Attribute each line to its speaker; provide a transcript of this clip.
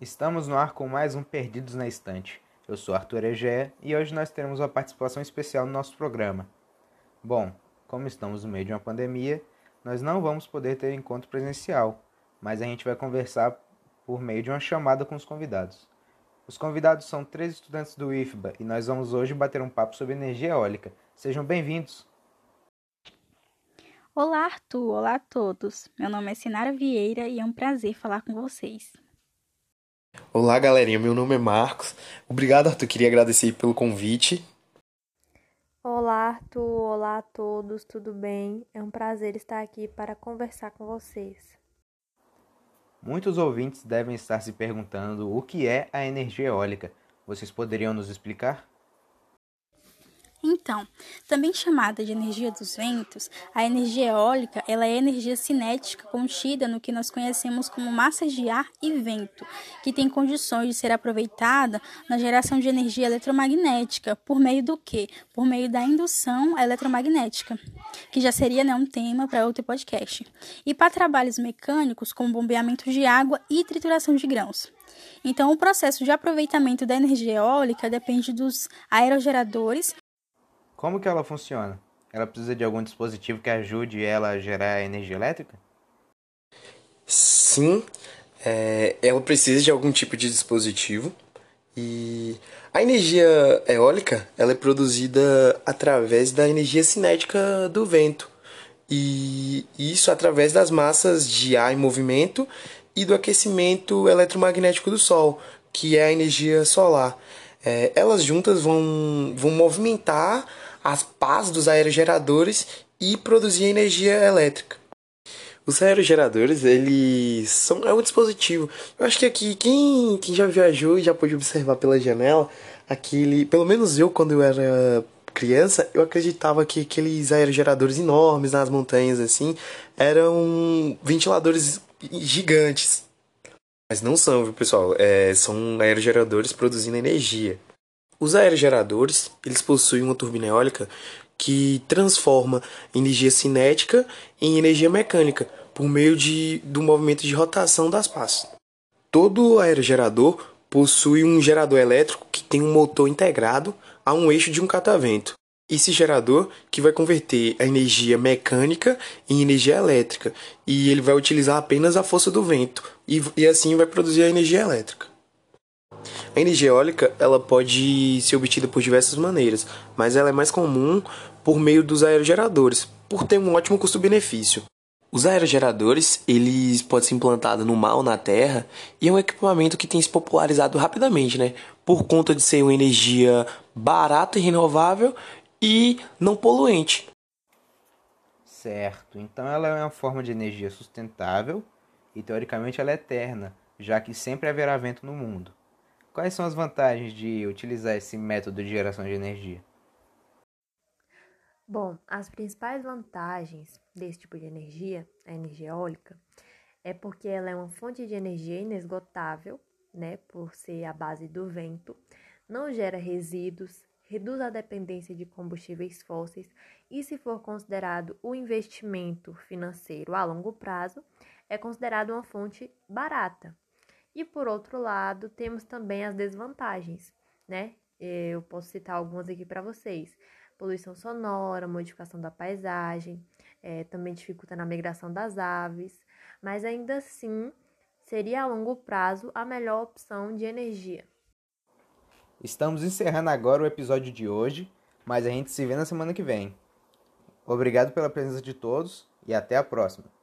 Speaker 1: Estamos no ar com mais um Perdidos na Estante. Eu sou Arthur Egea e hoje nós teremos uma participação especial no nosso programa. Bom, como estamos no meio de uma pandemia, nós não vamos poder ter encontro presencial, mas a gente vai conversar por meio de uma chamada com os convidados. Os convidados são três estudantes do IFBA e nós vamos hoje bater um papo sobre energia eólica. Sejam bem-vindos!
Speaker 2: Olá, Arthur! Olá a todos! Meu nome é Sinara Vieira e é um prazer falar com vocês.
Speaker 3: Olá, galerinha. Meu nome é Marcos. Obrigado, Arthur. Queria agradecer pelo convite.
Speaker 4: Olá, Arthur. Olá a todos. Tudo bem? É um prazer estar aqui para conversar com vocês.
Speaker 1: Muitos ouvintes devem estar se perguntando o que é a energia eólica. Vocês poderiam nos explicar?
Speaker 2: Então, também chamada de energia dos ventos, a energia eólica ela é energia cinética contida no que nós conhecemos como massas de ar e vento, que tem condições de ser aproveitada na geração de energia eletromagnética, por meio do quê? Por meio da indução eletromagnética, que já seria né, um tema para outro podcast. E para trabalhos mecânicos, como bombeamento de água e trituração de grãos. Então, o processo de aproveitamento da energia eólica depende dos aerogeradores
Speaker 1: como que ela funciona? Ela precisa de algum dispositivo que ajude ela a gerar energia elétrica?
Speaker 3: Sim, é, ela precisa de algum tipo de dispositivo. E a energia eólica ela é produzida através da energia cinética do vento. E isso através das massas de ar em movimento e do aquecimento eletromagnético do Sol, que é a energia solar. É, elas juntas vão, vão movimentar as pás dos aerogeradores e produzir energia elétrica. Os aerogeradores, eles são é um dispositivo. Eu acho que aqui quem, quem já viajou e já pôde observar pela janela, aquele, pelo menos eu quando eu era criança, eu acreditava que aqueles aerogeradores enormes nas montanhas assim eram ventiladores gigantes. Mas não são, viu, pessoal? É, são aerogeradores produzindo energia. Os aerogeradores, eles possuem uma turbina eólica que transforma energia cinética em energia mecânica por meio de, do movimento de rotação das pás. Todo aerogerador possui um gerador elétrico que tem um motor integrado a um eixo de um catavento. Esse gerador que vai converter a energia mecânica em energia elétrica e ele vai utilizar apenas a força do vento e, e assim vai produzir a energia elétrica. A energia eólica ela pode ser obtida por diversas maneiras, mas ela é mais comum por meio dos aerogeradores, por ter um ótimo custo-benefício. Os aerogeradores, eles podem ser implantados no mar ou na terra, e é um equipamento que tem se popularizado rapidamente, né? Por conta de ser uma energia barata e renovável e não poluente.
Speaker 1: Certo. Então ela é uma forma de energia sustentável e teoricamente ela é eterna, já que sempre haverá vento no mundo. Quais são as vantagens de utilizar esse método de geração de energia?
Speaker 4: Bom, as principais vantagens desse tipo de energia, a energia eólica, é porque ela é uma fonte de energia inesgotável, né, por ser a base do vento, não gera resíduos, reduz a dependência de combustíveis fósseis e, se for considerado o investimento financeiro a longo prazo, é considerado uma fonte barata, e por outro lado, temos também as desvantagens, né? Eu posso citar algumas aqui para vocês: poluição sonora, modificação da paisagem, é, também dificulta na migração das aves, mas ainda assim seria a longo prazo a melhor opção de energia.
Speaker 1: Estamos encerrando agora o episódio de hoje, mas a gente se vê na semana que vem. Obrigado pela presença de todos e até a próxima.